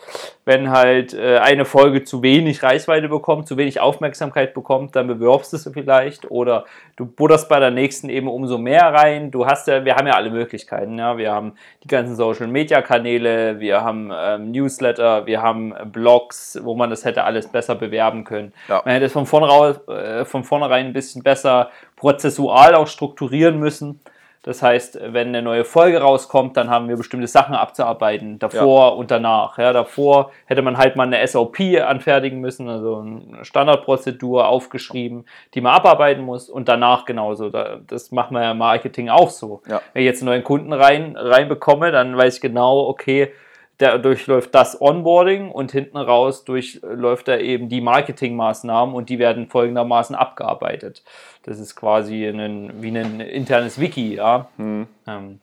wenn halt äh, eine Folge zu wenig Reichweite bekommt, zu wenig Aufmerksamkeit bekommt, dann bewirbst du sie vielleicht oder du budderst bei der nächsten eben umso mehr rein. Du hast ja, wir haben ja alle Möglichkeiten, ja. Wir haben die ganzen Social Media Kanäle, wir haben ähm, Newsletter, wir haben Blogs, wo man das hätte alles besser bewerben können. Ja. Man hätte es von vornherein, äh, von vornherein ein bisschen besser prozessual auch strukturieren müssen. Das heißt, wenn eine neue Folge rauskommt, dann haben wir bestimmte Sachen abzuarbeiten, davor und danach. Ja, davor hätte man halt mal eine SOP anfertigen müssen, also eine Standardprozedur aufgeschrieben, die man abarbeiten muss und danach genauso. Da- Das machen wir ja im Marketing auch so. Ja. Wenn ich jetzt einen neuen Kunden rein, reinbekomme, dann weiß ich genau, okay, der durchläuft das Onboarding und hinten raus durchläuft er eben die Marketingmaßnahmen und die werden folgendermaßen abgearbeitet. Das ist quasi ein, wie ein internes Wiki, ja. Ähm,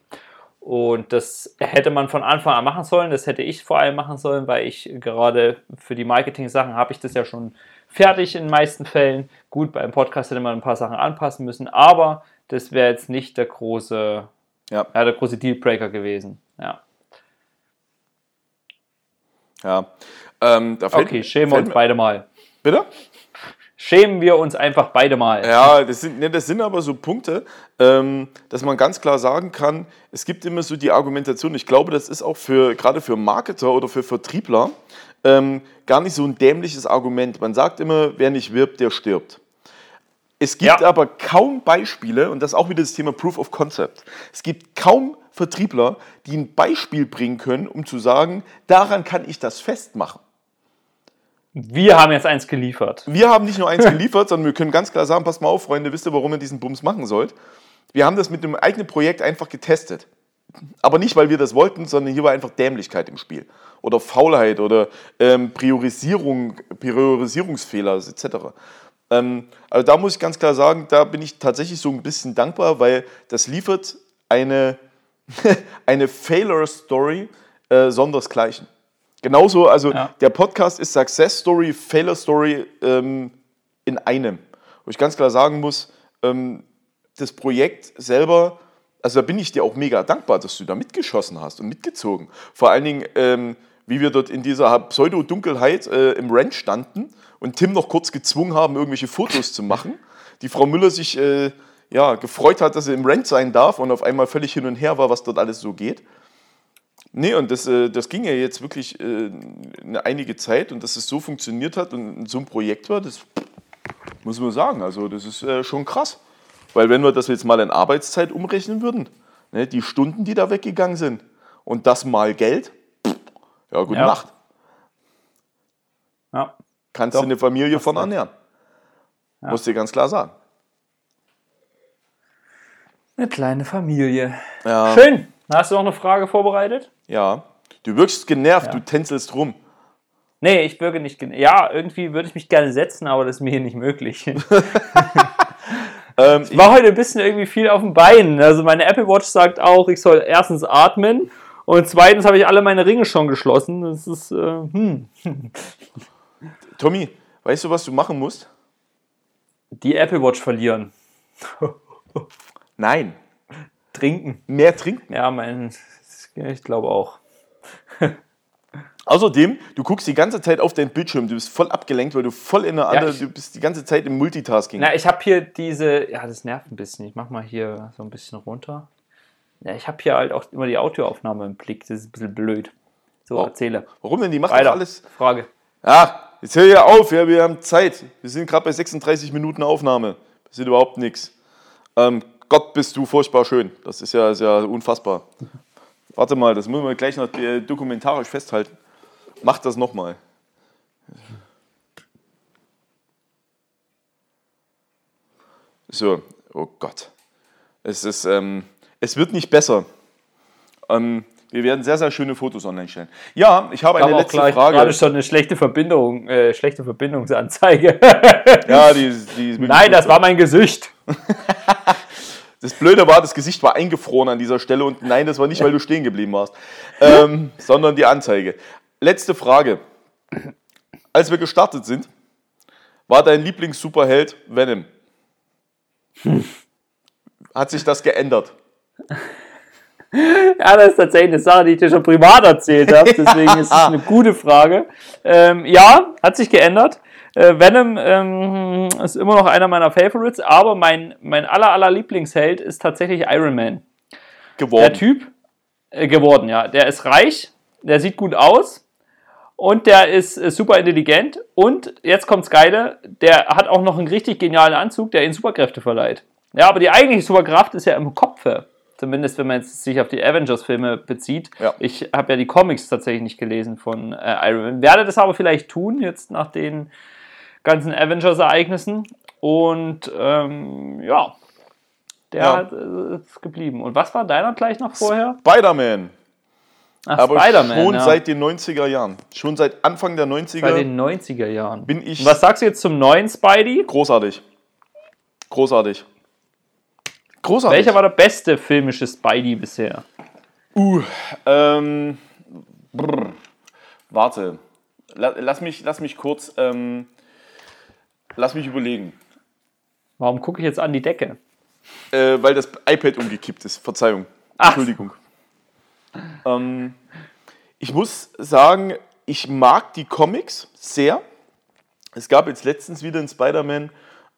und das hätte man von Anfang an machen sollen, das hätte ich vor allem machen sollen, weil ich gerade für die Marketing-Sachen habe ich das ja schon fertig in den meisten Fällen. Gut, beim Podcast hätte man ein paar Sachen anpassen müssen, aber das wäre jetzt nicht der große, Ja. ja, der große Dealbreaker gewesen. Ja. Ja. Ähm, fällt, Okay, schämen wir uns beide mal. Bitte? Schämen wir uns einfach beide mal. Ja, das sind, ne, das sind aber so Punkte, ähm, dass man ganz klar sagen kann, es gibt immer so die Argumentation, ich glaube, das ist auch für gerade für Marketer oder für Vertriebler ähm, gar nicht so ein dämliches Argument. Man sagt immer, wer nicht wirbt, der stirbt. Es gibt Ja. aber kaum Beispiele, und das ist auch wieder das Thema Proof of Concept. Es gibt kaum Vertriebler, die ein Beispiel bringen können, um zu sagen, daran kann ich das festmachen. Wir haben jetzt eins geliefert. Wir haben nicht nur eins geliefert, sondern wir können ganz klar sagen, passt mal auf, Freunde, wisst ihr, warum ihr diesen Bums machen sollt? Wir haben das mit einem eigenen Projekt einfach getestet. Aber nicht, weil wir das wollten, sondern hier war einfach Dämlichkeit im Spiel. Oder Faulheit oder ähm, Priorisierung, Priorisierungsfehler etc. Ähm, also da muss ich ganz klar sagen, da bin ich tatsächlich so ein bisschen dankbar, weil das liefert eine, eine Failure-Story äh, sondersgleichen. Genauso, also Ja. der Podcast ist Success Story, Failure Story ähm, in einem. Wo ich ganz klar sagen muss, ähm, das Projekt selber, also da bin ich dir auch mega dankbar, dass du da mitgeschossen hast und mitgezogen. Vor allen Dingen, ähm, wie wir dort in dieser Pseudo-Dunkelheit äh, im Ranch standen und Tim noch kurz gezwungen haben, irgendwelche Fotos zu machen. Die Frau Müller sich äh, ja, gefreut hat, dass sie im Ranch sein darf und auf einmal völlig hin und her war, was dort alles so geht. Nee, und das, äh, das ging ja jetzt wirklich äh, eine einige Zeit und dass es so funktioniert hat und so ein Projekt war, das muss man sagen. Also, das ist äh, schon krass. Weil, wenn wir das jetzt mal in Arbeitszeit umrechnen würden, ne, die Stunden, die da weggegangen sind und das mal Geld, ja, gute Ja. Nacht. Ja. Kannst du eine Familie von ernähren. Muss dir ganz klar sagen. Eine kleine Familie. Ja, Schön. Hast du noch eine Frage vorbereitet? ja. Du wirkst genervt, Ja. du tänzelst rum. Nee, ich wirke nicht. Ja, irgendwie würde ich mich gerne setzen, aber das ist mir hier nicht möglich. Ähm, Ich war heute ein bisschen irgendwie viel auf dem Bein. Also meine Apple Watch sagt auch, ich soll erstens atmen und zweitens habe ich alle meine Ringe schon geschlossen. Das ist, äh, hm. Tommy, weißt du, was du machen musst? Die Apple Watch verlieren. Nein, Trinken. mehr trinken. Ja, mein, ich glaube auch. Außerdem, du guckst die ganze Zeit auf deinen Bildschirm, du bist voll abgelenkt, weil du voll in einer Ja, anderen, du bist die ganze Zeit im Multitasking. Na, ich habe hier diese, ja, das nervt ein bisschen. Ich mach mal hier so ein bisschen runter. Ja, ich habe hier halt auch immer die Audioaufnahme im Blick. Das ist ein bisschen blöd. So, Oh. erzähle. Warum denn? Die macht Weiter. alles. Frage. Ach, jetzt hör ja auf, ja, wir haben Zeit. Wir sind gerade bei 36 Minuten Aufnahme. Das ist überhaupt nichts. Ähm, Gott, bist du furchtbar schön. Das ist ja, ist ja unfassbar. Warte mal, das müssen wir gleich noch äh, dokumentarisch festhalten. Mach das nochmal. So, oh Gott. Es, ist, ähm, es wird nicht besser. Ähm, wir werden sehr, sehr schöne Fotos online stellen. Ja, ich habe eine letzte gleich Frage. gerade schon eine schlechte Verbindung, äh, schlechte Verbindungsanzeige. Ja, die, die Nein, das war mein Gesicht. Das Blöde war, das Gesicht war eingefroren an dieser Stelle und nein, das war nicht, weil du stehen geblieben warst, ähm, sondern die Anzeige. Letzte Frage. Als wir gestartet sind, war dein Lieblings-Superheld Venom? Hat sich das geändert? Ja, das ist tatsächlich eine Sache, die ich dir schon privat erzählt habe. Deswegen ist es eine gute Frage. Ähm, ja, hat sich geändert. Äh, Venom ähm, ist immer noch einer meiner Favorites, aber mein, mein aller, aller Lieblingsheld ist tatsächlich Iron Man. Geworden. Der Typ äh, geworden, ja. Der ist reich, der sieht gut aus und der ist äh, super intelligent. Und jetzt kommt's Geile, der hat auch noch einen richtig genialen Anzug, der ihm Superkräfte verleiht. Ja, aber die eigentliche Superkraft ist ja im Kopfe. Zumindest wenn man jetzt sich auf die Avengers-Filme bezieht. Ja. Ich habe ja die Comics tatsächlich nicht gelesen von äh, Iron Man. Werde das aber vielleicht tun, jetzt nach den ganzen Avengers-Ereignissen. Und ähm, ja, der Ja. hat, äh, ist geblieben. Und was war deiner gleich noch vorher? Spider-Man. Ach, Aber Spider-Man. schon ja. seit den 90er Jahren. Schon seit Anfang der 90er Seit den 90er Jahren. bin ich Und was sagst du jetzt zum neuen Spidey? großartig. Großartig. Großartig. Welcher war der beste filmische Spidey bisher? Uh, ähm, brr, warte. La, lass, mich, lass mich kurz, ähm, lass mich überlegen. Warum gucke ich jetzt an die Decke? Äh, weil das iPad umgekippt ist. Verzeihung. Ach. Entschuldigung. Ähm, ich muss sagen, ich mag die Comics sehr. Es gab jetzt letztens wieder in Spider-Man,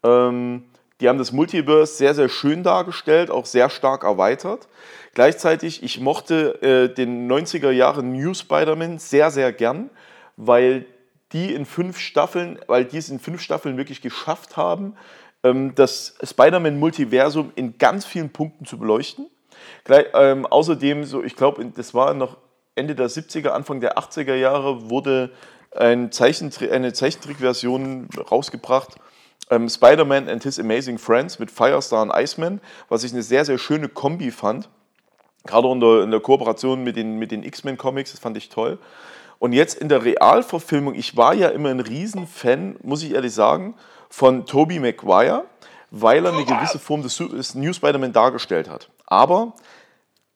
ähm, die haben das Multiverse sehr, sehr schön dargestellt, auch sehr stark erweitert. Gleichzeitig, ich mochte äh, den 90er Jahre New Spider-Man sehr, sehr gern, weil die in fünf Staffeln, weil die es in fünf Staffeln wirklich geschafft haben, ähm, das Spider-Man-Multiversum in ganz vielen Punkten zu beleuchten. Gleich, ähm, außerdem, so, ich glaube, das war noch Ende der 70er, Anfang der 80er Jahre, wurde ein Zeichentri eine Zeichentrickversion rausgebracht. Ähm, Spider-Man and His Amazing Friends mit Firestar und Iceman, was ich eine sehr, sehr schöne Kombi fand. Gerade in der, in der Kooperation mit den, mit den X-Men-Comics, das fand ich toll. Und jetzt in der Realverfilmung, ich war ja immer ein Riesenfan, muss ich ehrlich sagen, von Tobey Maguire, weil er eine gewisse Form des, des New Spider-Man dargestellt hat. Aber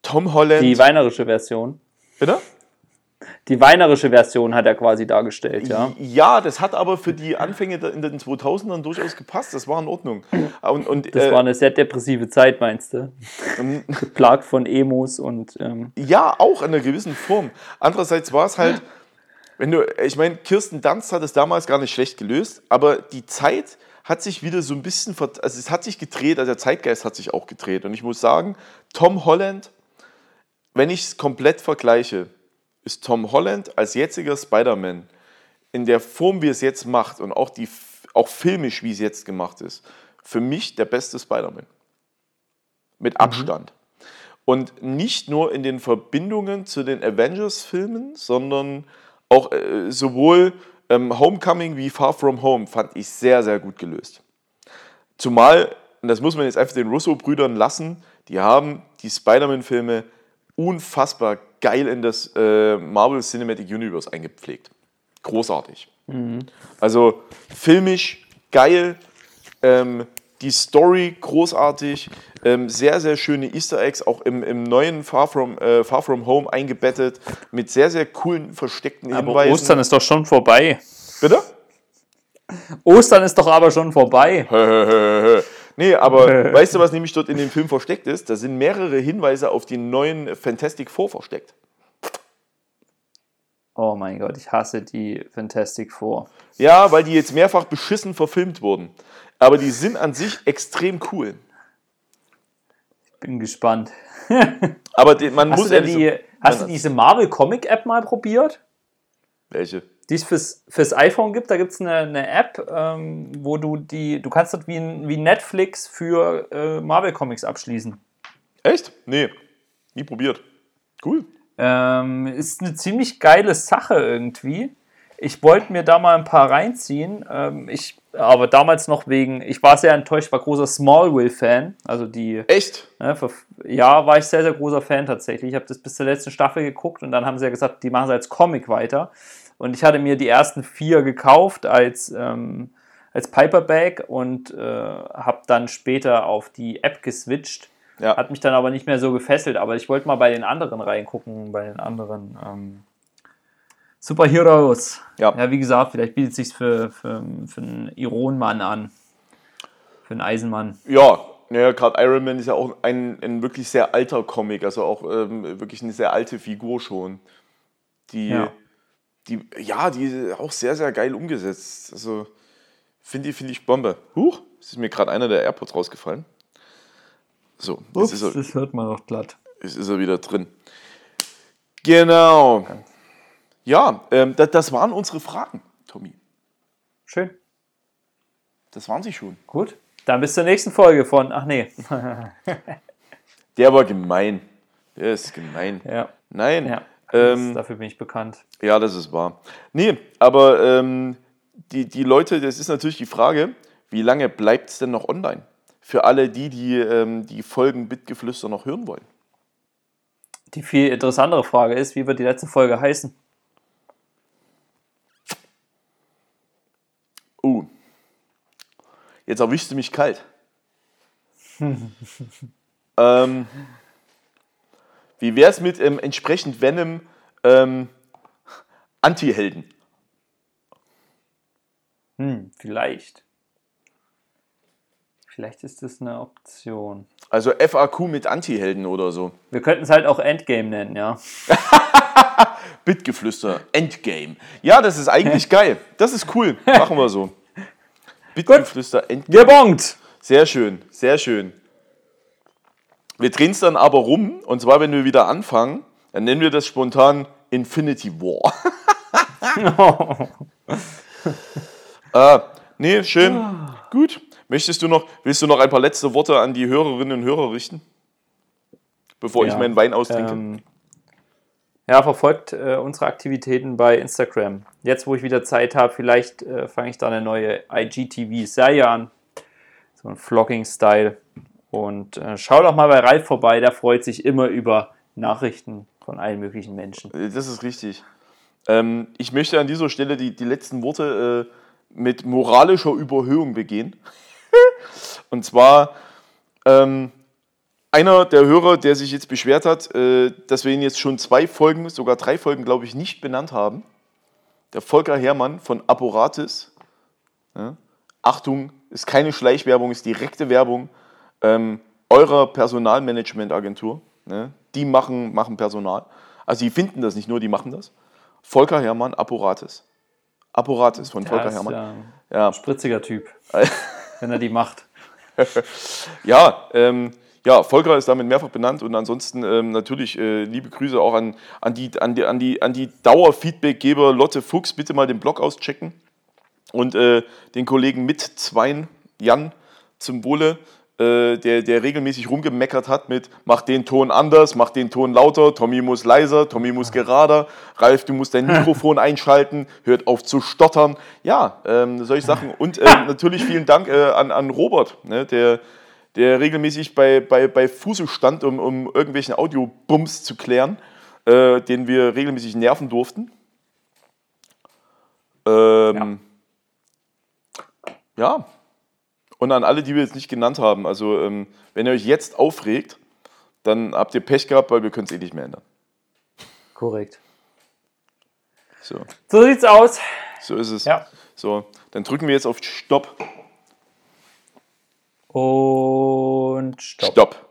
Tom Holland. Die weinerische Version. Bitte? Die weinerische Version hat er quasi dargestellt, ja. Ja, das hat aber für die Anfänge in den 2000ern durchaus gepasst. Das war in Ordnung. Und, und, das äh, war eine sehr depressive Zeit, meinst du? Geplagt von Emos und. Ähm ja, auch in einer gewissen Form. Andererseits war es halt, wenn du, ich meine, Kirsten Dunst hat es damals gar nicht schlecht gelöst, aber die Zeit hat sich wieder so ein bisschen, also es hat sich gedreht, also der Zeitgeist hat sich auch gedreht. Und ich muss sagen, Tom Holland, wenn ich es komplett vergleiche, ist Tom Holland als jetziger Spider-Man in der Form, wie es jetzt macht und auch, die, auch filmisch, wie es jetzt gemacht ist, für mich der beste Spider-Man. Mit mhm. Abstand. Mhm. Und nicht nur in den Verbindungen zu den Avengers-Filmen, sondern auch äh, sowohl ähm, Homecoming wie Far From Home fand ich sehr, sehr gut gelöst. Zumal, und das muss man jetzt einfach den Russo-Brüdern lassen, die haben die Spider-Man-Filme unfassbar geil in das äh, Marvel Cinematic Universe eingepflegt. Großartig. Mhm. Also filmisch geil, ähm, die Story großartig, ähm, sehr, sehr schöne Easter Eggs, auch im, im neuen Far From, äh, Far From Home eingebettet, mit sehr, sehr coolen, versteckten aber Hinweisen. Ostern ist doch schon vorbei. Bitte? Ostern ist doch aber schon vorbei. Nee, aber weißt du, was nämlich dort in dem Film versteckt ist? Da sind mehrere Hinweise auf den neuen Fantastic Four versteckt. Oh mein Gott, ich hasse die Fantastic Four. Ja, weil die jetzt mehrfach beschissen verfilmt wurden. Aber die sind an sich extrem cool. Bin gespannt. Aber man hast muss du die, so, Hast du diese Marvel Comic App mal probiert? Welche? Die es fürs, fürs iPhone gibt. Da gibt es eine, eine App, ähm, wo du die, du kannst dort wie, wie Netflix für äh, Marvel Comics abschließen. Echt? Nee, nie probiert. Cool. Ähm, ist eine ziemlich geile Sache irgendwie. Ich wollte mir da mal ein paar reinziehen. Ähm, ich aber damals noch wegen, ich war sehr enttäuscht, war großer Smallville-Fan. Also die. Echt? Ne, für, ja, war ich sehr, sehr großer Fan tatsächlich. Ich habe das bis zur letzten Staffel geguckt und dann haben sie ja gesagt, die machen es als Comic weiter. Und ich hatte mir die ersten vier gekauft als, ähm, als Piperback und äh, habe dann später auf die App geswitcht. Ja. Hat mich dann aber nicht mehr so gefesselt. Aber ich wollte mal bei den anderen reingucken, bei den anderen. Ähm, Superheroes. Ja. ja, wie gesagt, vielleicht bietet es sich für, für, für einen Ironmann an. Für einen Eisenmann. Ja, ja, gerade Iron Man ist ja auch ein, ein wirklich sehr alter Comic, also auch ähm, wirklich eine sehr alte Figur schon. Die, ja. Die, ja, die ist auch sehr, sehr geil umgesetzt. Also finde ich, find ich Bombe. Huch, es ist mir gerade einer der AirPods rausgefallen. So, Ups, ist er, das hört man doch glatt. Jetzt ist er wieder drin. Genau. Ja, ähm, das, das waren unsere Fragen, Tommy. Schön. Das waren sie schon. Gut. Dann bis zur nächsten Folge von. Ach nee. Der war gemein. Der ist gemein. Ja. Nein. Ja, ähm, dafür bin ich bekannt. Ja, das ist wahr. Nee, aber ähm, die, die Leute, das ist natürlich die Frage, wie lange bleibt es denn noch online? Für alle die, die ähm, die Folgen Bitgeflüster noch hören wollen. Die viel interessantere Frage ist, wie wird die letzte Folge heißen? Oh, jetzt erwischst du mich kalt. ähm, wie wäre es mit ähm, entsprechend Venom ähm, Anti-Helden? Hm, vielleicht. Vielleicht ist das eine Option. Also FAQ mit Anti-Helden oder so. Wir könnten es halt auch Endgame nennen, ja. Bitgeflüster, Endgame. Ja, das ist eigentlich geil. Das ist cool. Machen wir so. Bitgeflüster, Endgame. Gebongt! Sehr schön, sehr schön. Wir drehen es dann aber rum, und zwar, wenn wir wieder anfangen, dann nennen wir das spontan Infinity War. äh, nee, schön. Gut. Möchtest du noch, willst du noch ein paar letzte Worte an die Hörerinnen und Hörer richten? Bevor ich Ja, meinen Wein austrinke. Ähm, ja, verfolgt äh, unsere Aktivitäten bei Instagram. Jetzt, wo ich wieder Zeit habe, vielleicht äh, fange ich da eine neue IGTV-Serie an. So ein Vlogging-Style. Und äh, schau doch mal bei Ralf vorbei, der freut sich immer über Nachrichten von allen möglichen Menschen. Äh, Das ist richtig. Ähm, ich möchte an dieser Stelle die, die letzten Worte äh, mit moralischer Überhöhung begehen. Und zwar ähm, einer der Hörer, der sich jetzt beschwert hat, äh, dass wir ihn jetzt schon zwei Folgen, sogar drei Folgen, glaube ich, nicht benannt haben. Der Volker Herrmann von Apporatis. Ja. Achtung, ist keine Schleichwerbung, ist direkte Werbung ähm, eurer Personalmanagementagentur. Ne? Die machen, machen Personal. Also die finden das nicht nur, die machen das. Volker Herrmann, Apporatis. Apporatis von Volker Der ist Herrmann. ja Ja, ein spritziger Typ, wenn er die macht. ja, ähm, ja, Volker ist damit mehrfach benannt und ansonsten ähm, natürlich äh, liebe Grüße auch an, an die, an die, an die, an die Dauerfeedbackgeber Lotte Fuchs. Bitte mal den Blog auschecken und äh, den Kollegen mit Zwein, Jan, zum Wohle, äh, der, der regelmäßig rumgemeckert hat mit mach den Ton anders, mach den Ton lauter, Tommy muss leiser, Tommy muss gerader, Ralf, du musst dein Mikrofon einschalten, hört auf zu stottern. Ja, ähm, solche Sachen. Und äh, natürlich vielen Dank äh, an, an Robert, ne, der, der regelmäßig bei, bei, bei Fuße stand, um, um irgendwelchen Audiobums zu klären, äh, den wir regelmäßig nerven durften. Ähm, ja. Und an alle, die wir jetzt nicht genannt haben, also ähm, wenn ihr euch jetzt aufregt, dann habt ihr Pech gehabt, weil wir können es eh nicht mehr ändern. Korrekt. So, So sieht's aus. so ist es. Ja. So, dann drücken wir jetzt auf Stopp. Und stopp. Stopp.